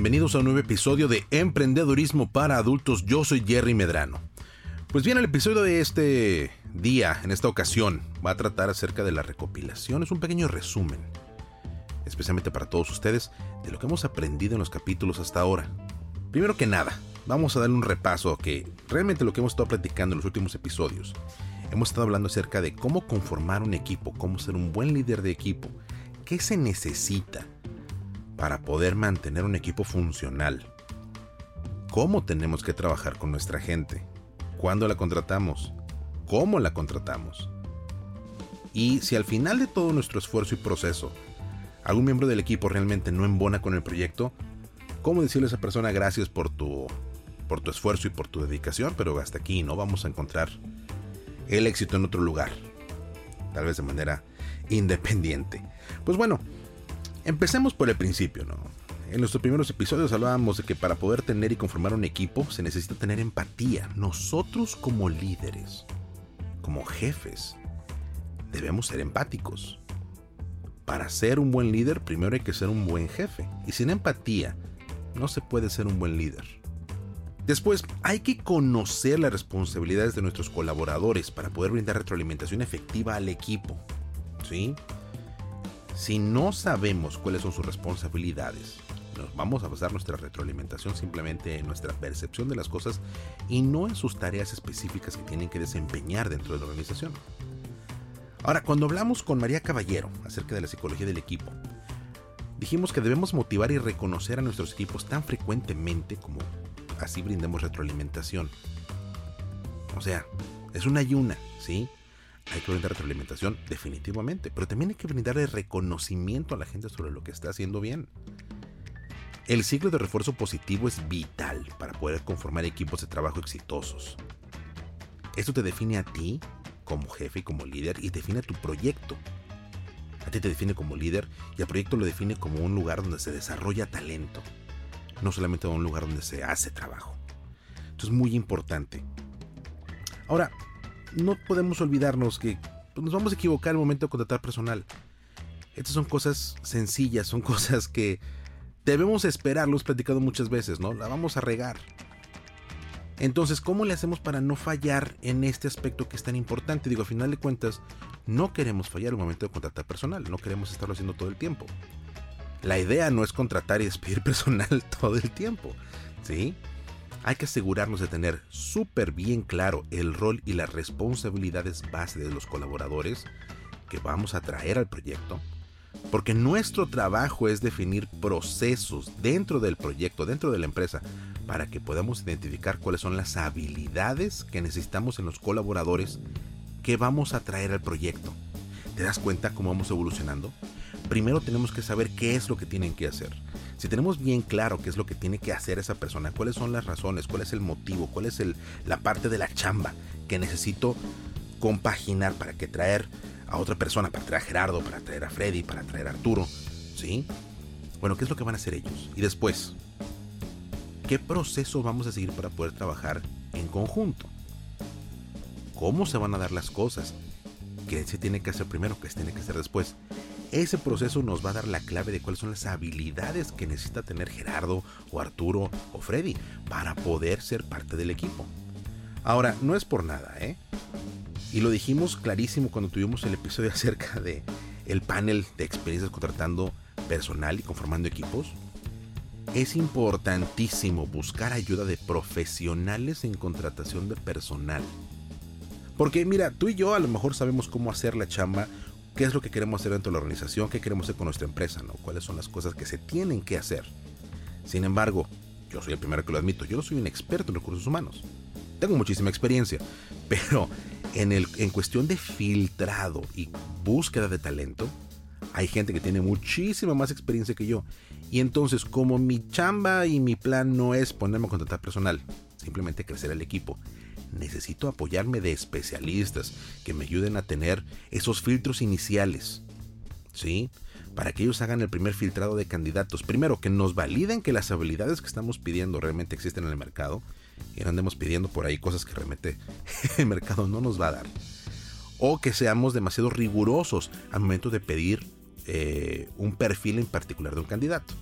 Bienvenidos a un nuevo episodio de Emprendedurismo para Adultos. Yo soy Jerry Medrano. Pues bien, el episodio de este día, en esta ocasión, va a tratar acerca de la recopilación. Es un pequeño resumen, especialmente para todos ustedes, de lo que hemos aprendido en los capítulos hasta ahora. Primero que nada, vamos a darle un repaso a que realmente lo que hemos estado platicando en los últimos episodios. Hemos estado hablando acerca de cómo conformar un equipo, cómo ser un buen líder de equipo, qué se necesita para poder mantener un equipo funcional. ¿Cómo tenemos que trabajar con nuestra gente? ¿Cuándo la contratamos? ¿Cómo la contratamos? Y si al final de todo nuestro esfuerzo y proceso, algún miembro del equipo realmente no embona con el proyecto, ¿cómo decirle a esa persona gracias por tu, por tu esfuerzo y por tu dedicación? Pero hasta aquí no vamos a encontrar el éxito en otro lugar, tal vez de manera independiente. Pues bueno, Empecemos por el principio, ¿no? En nuestros primeros episodios hablábamos de que para poder tener y conformar un equipo se necesita tener empatía. Nosotros como líderes, como jefes, debemos ser empáticos. Para ser un buen líder, primero hay que ser un buen jefe. Y sin empatía, no se puede ser un buen líder. Después, hay que conocer las responsabilidades de nuestros colaboradores para poder brindar retroalimentación efectiva al equipo. ¿Sí? Si no sabemos cuáles son sus responsabilidades, nos vamos a basar nuestra retroalimentación simplemente en nuestra percepción de las cosas y no en sus tareas específicas que tienen que desempeñar dentro de la organización. Ahora, cuando hablamos con María Caballero acerca de la psicología del equipo, dijimos que debemos motivar y reconocer a nuestros equipos tan frecuentemente como así brindemos retroalimentación. O sea, es una y una, ¿sí? Hay que brindar retroalimentación, definitivamente, pero también hay que brindarle reconocimiento a la gente sobre lo que está haciendo bien. El ciclo de refuerzo positivo es vital para poder conformar equipos de trabajo exitosos. Esto te define a ti como jefe y como líder y define tu proyecto. A ti te define como líder y al proyecto lo define como un lugar donde se desarrolla talento, no solamente un lugar donde se hace trabajo. Esto es muy importante. Ahora, no podemos olvidarnos que pues, nos vamos a equivocar al momento de contratar personal. Estas son cosas sencillas, son cosas que debemos esperar, lo hemos platicado muchas veces, ¿no? La vamos a regar. Entonces, ¿cómo le hacemos para no fallar en este aspecto que es tan importante? Digo, a final de cuentas, no queremos fallar al momento de contratar personal, no queremos estarlo haciendo todo el tiempo. La idea no es contratar y despedir personal todo el tiempo, ¿sí? Hay que asegurarnos de tener súper bien claro el rol y las responsabilidades base de los colaboradores que vamos a traer al proyecto, porque nuestro trabajo es definir procesos dentro del proyecto, dentro de la empresa, para que podamos identificar cuáles son las habilidades que necesitamos en los colaboradores que vamos a traer al proyecto. ¿Te das cuenta cómo vamos evolucionando? Primero tenemos que saber qué es lo que tienen que hacer. Si tenemos bien claro qué es lo que tiene que hacer esa persona, cuáles son las razones, cuál es el motivo, cuál es la parte de la chamba que necesito compaginar para que traer a otra persona, para traer a Gerardo, para traer a Freddy, para traer a Arturo, ¿sí? Bueno, ¿qué es lo que van a hacer ellos? Y después, ¿qué proceso vamos a seguir para poder trabajar en conjunto? ¿Cómo se van a dar las cosas? ¿Qué se tiene que hacer primero? ¿Qué se tiene que hacer después? Ese proceso nos va a dar la clave de cuáles son las habilidades que necesita tener Gerardo o Arturo o Freddy para poder ser parte del equipo. Ahora, no es por nada, ¿eh? Y lo dijimos clarísimo cuando tuvimos el episodio acerca de el panel de experiencias contratando personal y conformando equipos. Es importantísimo buscar ayuda de profesionales en contratación de personal. Porque mira, tú y yo a lo mejor sabemos cómo hacer la chamba qué es lo que queremos hacer dentro de la organización, qué queremos hacer con nuestra empresa, ¿no? cuáles son las cosas que se tienen que hacer. Sin embargo, yo soy el primero que lo admito, yo no soy un experto en recursos humanos. Tengo muchísima experiencia, pero en, el, en cuestión de filtrado y búsqueda de talento, hay gente que tiene muchísima más experiencia que yo. Y entonces, como mi chamba y mi plan no es ponerme a contratar personal, simplemente crecer el equipo, necesito apoyarme de especialistas que me ayuden a tener esos filtros iniciales. ¿Sí? Para que ellos hagan el primer filtrado de candidatos. Primero, que nos validen que las habilidades que estamos pidiendo realmente existen en el mercado. Y no andemos pidiendo por ahí cosas que realmente el mercado no nos va a dar. O que seamos demasiado rigurosos al momento de pedir eh, un perfil en particular de un candidato.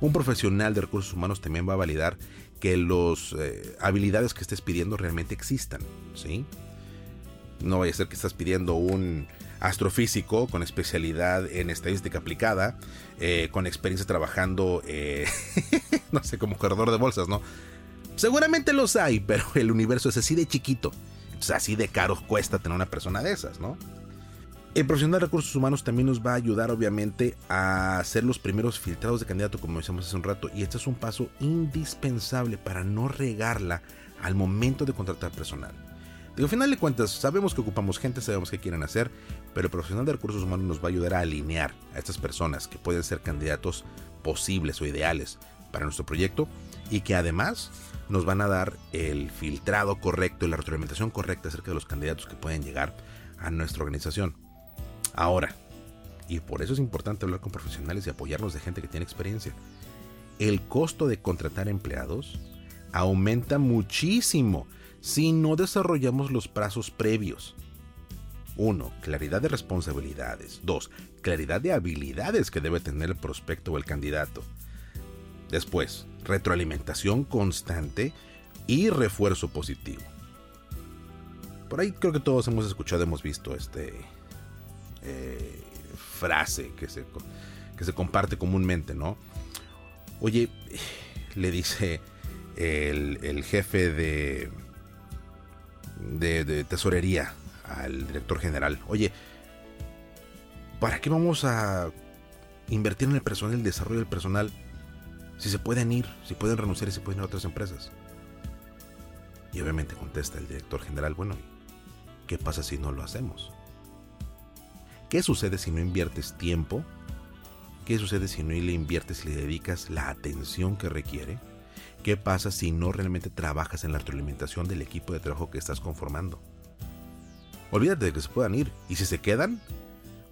Un profesional de recursos humanos también va a validar que las eh, habilidades que estés pidiendo realmente existan, ¿sí? No vaya a ser que estás pidiendo un astrofísico con especialidad en estadística aplicada, eh, con experiencia trabajando, no sé, como corredor de bolsas, ¿no? Seguramente los hay, pero el universo es así de chiquito. Entonces así de caro cuesta tener una persona de esas, ¿no? El profesional de recursos humanos también nos va a ayudar obviamente a hacer los primeros filtrados de candidato como decíamos hace un rato y este es un paso indispensable para no regarla al momento de contratar personal. Digo, al final de cuentas, sabemos que ocupamos gente, sabemos qué quieren hacer, pero el profesional de recursos humanos nos va a ayudar a alinear a estas personas que pueden ser candidatos posibles o ideales para nuestro proyecto y que además nos van a dar el filtrado correcto y la retroalimentación correcta acerca de los candidatos que pueden llegar a nuestra organización. Ahora, y por eso es importante hablar con profesionales y apoyarnos de gente que tiene experiencia, el costo de contratar empleados aumenta muchísimo si no desarrollamos los plazos previos. 1. Claridad de responsabilidades. 2. Claridad de habilidades que debe tener el prospecto o el candidato. Después, retroalimentación constante y refuerzo positivo. Por ahí creo que todos hemos escuchado, hemos visto este, eh, frase que se, que se comparte comúnmente, ¿no? Oye, le dice el, jefe de, de, tesorería al director general, oye, ¿para qué vamos a invertir en el personal, el desarrollo del personal, si se pueden ir, si pueden renunciar y se pueden ir a otras empresas? Y obviamente contesta el director general, bueno, ¿qué pasa si no lo hacemos? ¿Qué sucede si no inviertes tiempo? ¿Qué sucede si no le inviertes y le dedicas la atención que requiere? ¿Qué pasa si no realmente trabajas en la retroalimentación del equipo de trabajo que estás conformando? Olvídate de que se puedan ir. ¿Y si se quedan?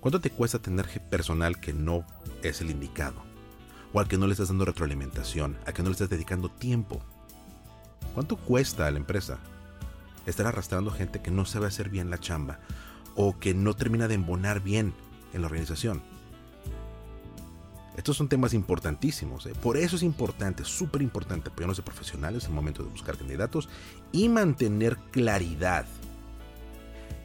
¿Cuánto te cuesta tener personal que no es el indicado? O al que no le estás dando retroalimentación, al que no le estás dedicando tiempo. ¿Cuánto cuesta a la empresa estar arrastrando gente que no sabe hacer bien la chamba o que no termina de embonar bien en la organización. Estos son temas importantísimos. ¿eh? Por eso es importante, súper importante apoyarnos de profesionales en el momento de buscar candidatos y mantener claridad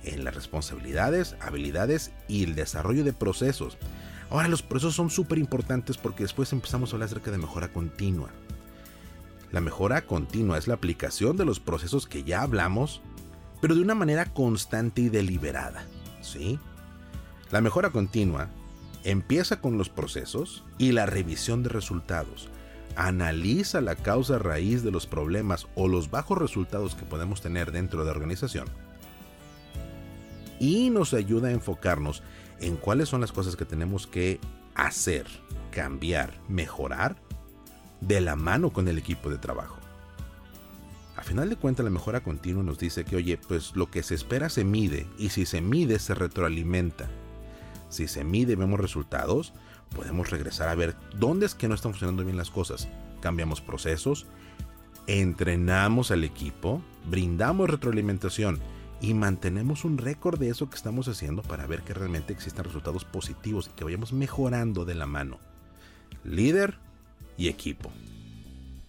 en las responsabilidades, habilidades y el desarrollo de procesos. Ahora los procesos son súper importantes porque después empezamos a hablar acerca de mejora continua. La mejora continua es la aplicación de los procesos que ya hablamos pero de una manera constante y deliberada. ¿sí? La mejora continua empieza con los procesos y la revisión de resultados. Analiza la causa raíz de los problemas o los bajos resultados que podemos tener dentro de la organización. Y nos ayuda a enfocarnos en cuáles son las cosas que tenemos que hacer, cambiar, mejorar de la mano con el equipo de trabajo. A final de cuentas, la mejora continua nos dice que, oye, pues lo que se espera se mide y si se mide se retroalimenta. Si se mide y vemos resultados, podemos regresar a ver dónde es que no están funcionando bien las cosas. Cambiamos procesos, entrenamos al equipo, brindamos retroalimentación y mantenemos un récord de eso que estamos haciendo para ver que realmente existen resultados positivos y que vayamos mejorando de la mano. Líder y equipo.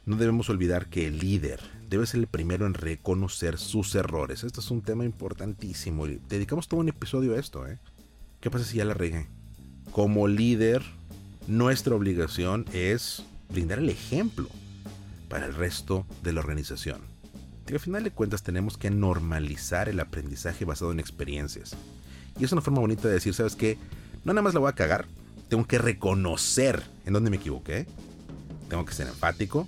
No debemos olvidar que el líder debe ser el primero en reconocer sus errores. Esto es un tema importantísimo y dedicamos todo un episodio a esto. ¿eh? ¿Qué pasa si ya la regué? Como líder, nuestra obligación es brindar el ejemplo para el resto de la organización. Y al final de cuentas tenemos que normalizar el aprendizaje basado en experiencias. Y es una forma bonita de decir, ¿sabes qué? No nada más la voy a cagar, tengo que reconocer en dónde me equivoqué, tengo que ser enfático,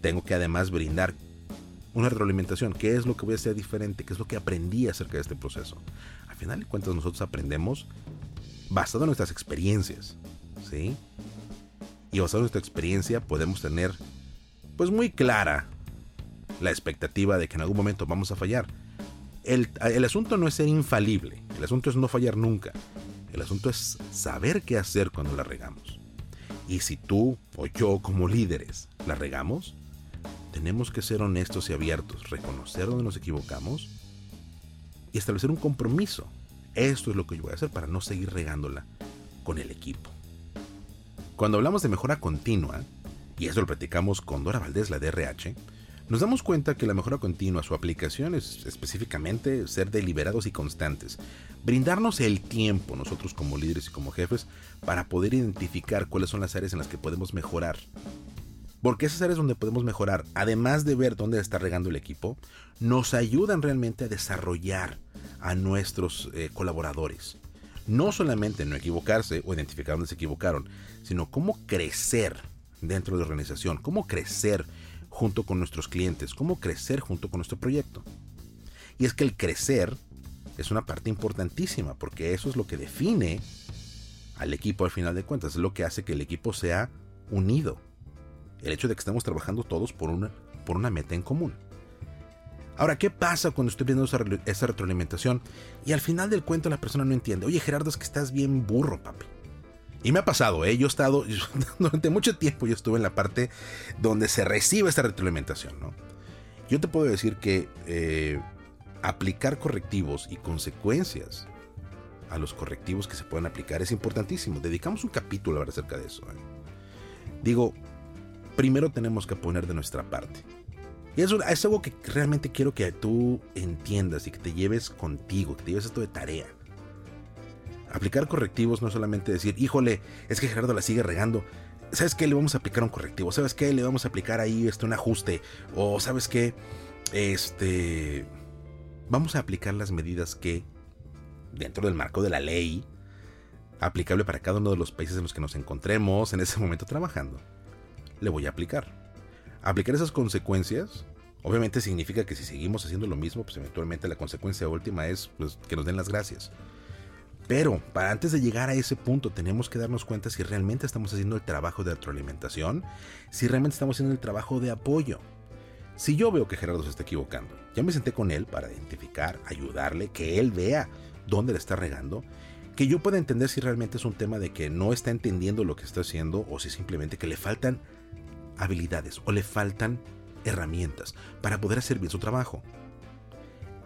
tengo que además brindar una retroalimentación. ¿Qué es lo que voy a hacer diferente? ¿Qué es lo que aprendí acerca de este proceso? Al final de cuentas nosotros aprendemos basado en nuestras experiencias. ¿Sí? y basado en nuestra experiencia podemos tener pues muy clara la expectativa de que en algún momento vamos a fallar. El, el, asunto no es ser infalible, el asunto es no fallar nunca. El asunto es saber qué hacer cuando la regamos. Y si tú o yo como líderes la regamos, tenemos que ser honestos y abiertos, reconocer dónde nos equivocamos y establecer un compromiso. Esto es lo que yo voy a hacer para no seguir regándola con el equipo. Cuando hablamos de mejora continua, y eso lo platicamos con Dora Valdés, la DRH, nos damos cuenta que la mejora continua, su aplicación es específicamente ser deliberados y constantes, brindarnos el tiempo nosotros como líderes y como jefes para poder identificar cuáles son las áreas en las que podemos mejorar. Porque esas áreas donde podemos mejorar, además de ver dónde está regando el equipo, nos ayudan realmente a desarrollar a nuestros eh, colaboradores no solamente no equivocarse o identificar dónde se equivocaron, sino cómo crecer dentro de la organización, cómo crecer junto con nuestros clientes, cómo crecer junto con nuestro proyecto. Y es que el crecer es una parte importantísima, porque eso es lo que define al equipo al final de cuentas, es lo que hace que el equipo sea unido. El hecho de que estemos trabajando todos por una, por una meta en común. Ahora, ¿qué pasa cuando estoy viendo esa, retroalimentación y al final del cuento la persona no entiende? Oye, Gerardo, es que estás bien burro, papi. Y me ha pasado, ¿eh? Yo he estado, durante mucho tiempo yo estuve en la parte donde se recibe esta retroalimentación, ¿no? Yo te puedo decir que eh, aplicar correctivos y consecuencias a los correctivos que se pueden aplicar es importantísimo. Dedicamos un capítulo a acerca de eso. ¿eh? Digo, primero tenemos que poner de nuestra parte. Y eso es algo que realmente quiero que tú entiendas y que te lleves contigo, que te lleves esto de tarea. Aplicar correctivos no es solamente decir, híjole, es que Gerardo la sigue regando. ¿Sabes qué? Le vamos a aplicar un correctivo. ¿Sabes qué? Le vamos a aplicar ahí este, un ajuste. O ¿sabes qué? Este... Vamos a aplicar las medidas que, dentro del marco de la ley, aplicable para cada uno de los países en los que nos encontremos en ese momento trabajando, le voy a aplicar. Aplicar esas consecuencias obviamente significa que si seguimos haciendo lo mismo, pues eventualmente la consecuencia última es pues, que nos den las gracias. Pero para antes de llegar a ese punto tenemos que darnos cuenta si realmente estamos haciendo el trabajo de retroalimentación, si realmente estamos haciendo el trabajo de apoyo. Si yo veo que Gerardo se está equivocando, ya me senté con él para identificar, ayudarle, que él vea dónde le está regando, que yo pueda entender si realmente es un tema de que no está entendiendo lo que está haciendo o si simplemente que le faltan habilidades o le faltan herramientas para poder hacer bien su trabajo.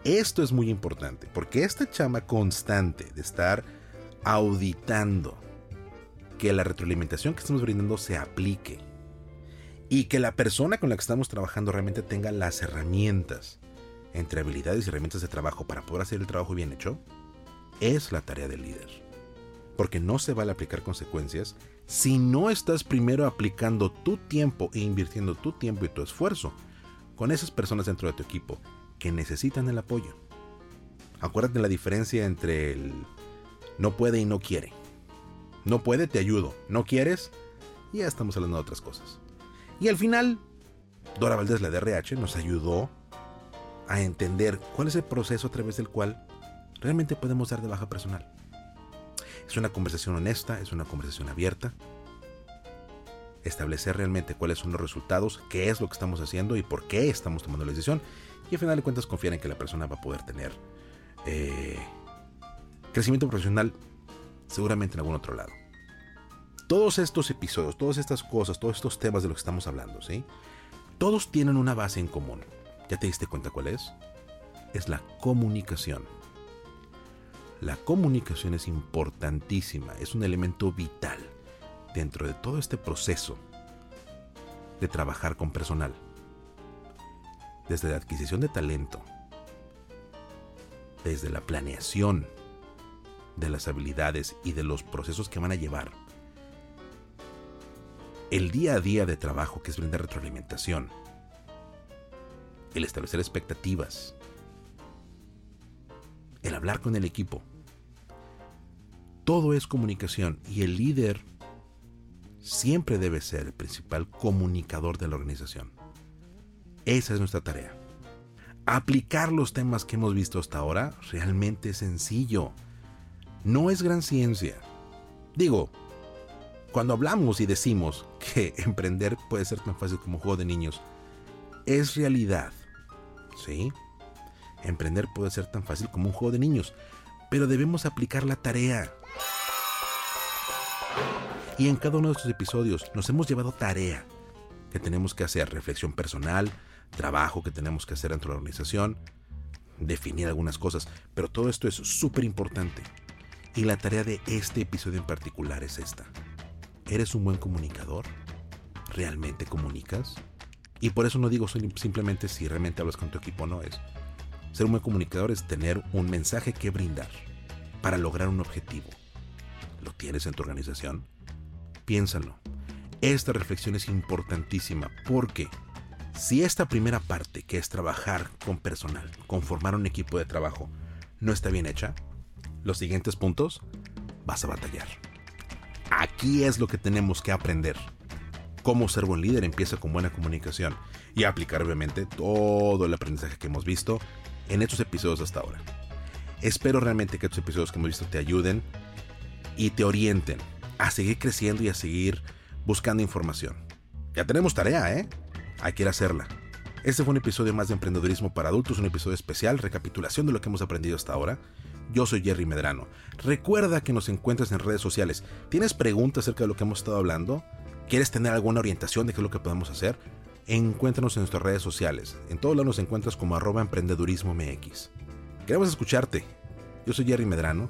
Esto es muy importante porque esta chama constante de estar auditando que la retroalimentación que estamos brindando se aplique y que la persona con la que estamos trabajando realmente tenga las herramientas entre habilidades y herramientas de trabajo para poder hacer el trabajo bien hecho, es la tarea del líder. Porque no se vale aplicar consecuencias si no estás primero aplicando tu tiempo e invirtiendo tu tiempo y tu esfuerzo con esas personas dentro de tu equipo que necesitan el apoyo. Acuérdate la diferencia entre el no puede y no quiere. No puede, te ayudo. No quieres, ya estamos hablando de otras cosas. Y al final, Dora Valdés, la DRH, nos ayudó a entender cuál es el proceso a través del cual realmente podemos dar de baja personal. Es una conversación honesta, es una conversación abierta. Establecer realmente cuáles son los resultados, qué es lo que estamos haciendo y por qué estamos tomando la decisión. Y al final de cuentas confiar en que la persona va a poder tener eh, crecimiento profesional seguramente en algún otro lado. Todos estos episodios, todas estas cosas, todos estos temas de los que estamos hablando, ¿sí? Todos tienen una base en común. ¿Ya te diste cuenta cuál es? Es la comunicación. La comunicación es importantísima, es un elemento vital dentro de todo este proceso de trabajar con personal. Desde la adquisición de talento, desde la planeación de las habilidades y de los procesos que van a llevar. El día a día de trabajo que es brindar retroalimentación, el establecer expectativas, el hablar con el equipo, todo es comunicación y el líder siempre debe ser el principal comunicador de la organización. Esa es nuestra tarea. Aplicar los temas que hemos visto hasta ahora realmente es sencillo. No es gran ciencia. Digo, Cuando hablamos y decimos que emprender puede ser tan fácil como un juego de niños, es realidad. ¿Sí? Emprender puede ser tan fácil como un juego de niños, pero debemos aplicar la tarea. Y en cada uno de estos episodios nos hemos llevado tarea que tenemos que hacer, reflexión personal, trabajo que tenemos que hacer dentro de la organización, definir algunas cosas, pero todo esto es súper importante. Y la tarea de este episodio en particular es esta. ¿Eres un buen comunicador? ¿Realmente comunicas? Y por eso no digo simplemente si realmente hablas con tu equipo o no es. Ser un buen comunicador es tener un mensaje que brindar para lograr un objetivo. ¿Lo tienes en tu organización? Piénsalo. Esta reflexión es importantísima porque si esta primera parte, que es trabajar con personal, conformar un equipo de trabajo, no está bien hecha, los siguientes puntos vas a batallar. Aquí es lo que tenemos que aprender. Cómo ser buen líder empieza con buena comunicación y aplicar obviamente todo el aprendizaje que hemos visto en estos episodios hasta ahora. Espero realmente que estos episodios que hemos visto te ayuden y te orienten a seguir creciendo y a seguir buscando información. Ya tenemos tarea, ¿eh? hay que ir a hacerla. Este fue un episodio más de Emprendedurismo para Adultos, un episodio especial, recapitulación de lo que hemos aprendido hasta ahora. Yo soy Jerry Medrano. Recuerda que nos encuentras en redes sociales. ¿Tienes preguntas acerca de lo que hemos estado hablando? ¿Quieres tener alguna orientación de qué es lo que podemos hacer? Encuéntranos en nuestras redes sociales. En todos lados nos encuentras como arroba emprendedurismo. Queremos escucharte. Yo soy Jerry Medrano.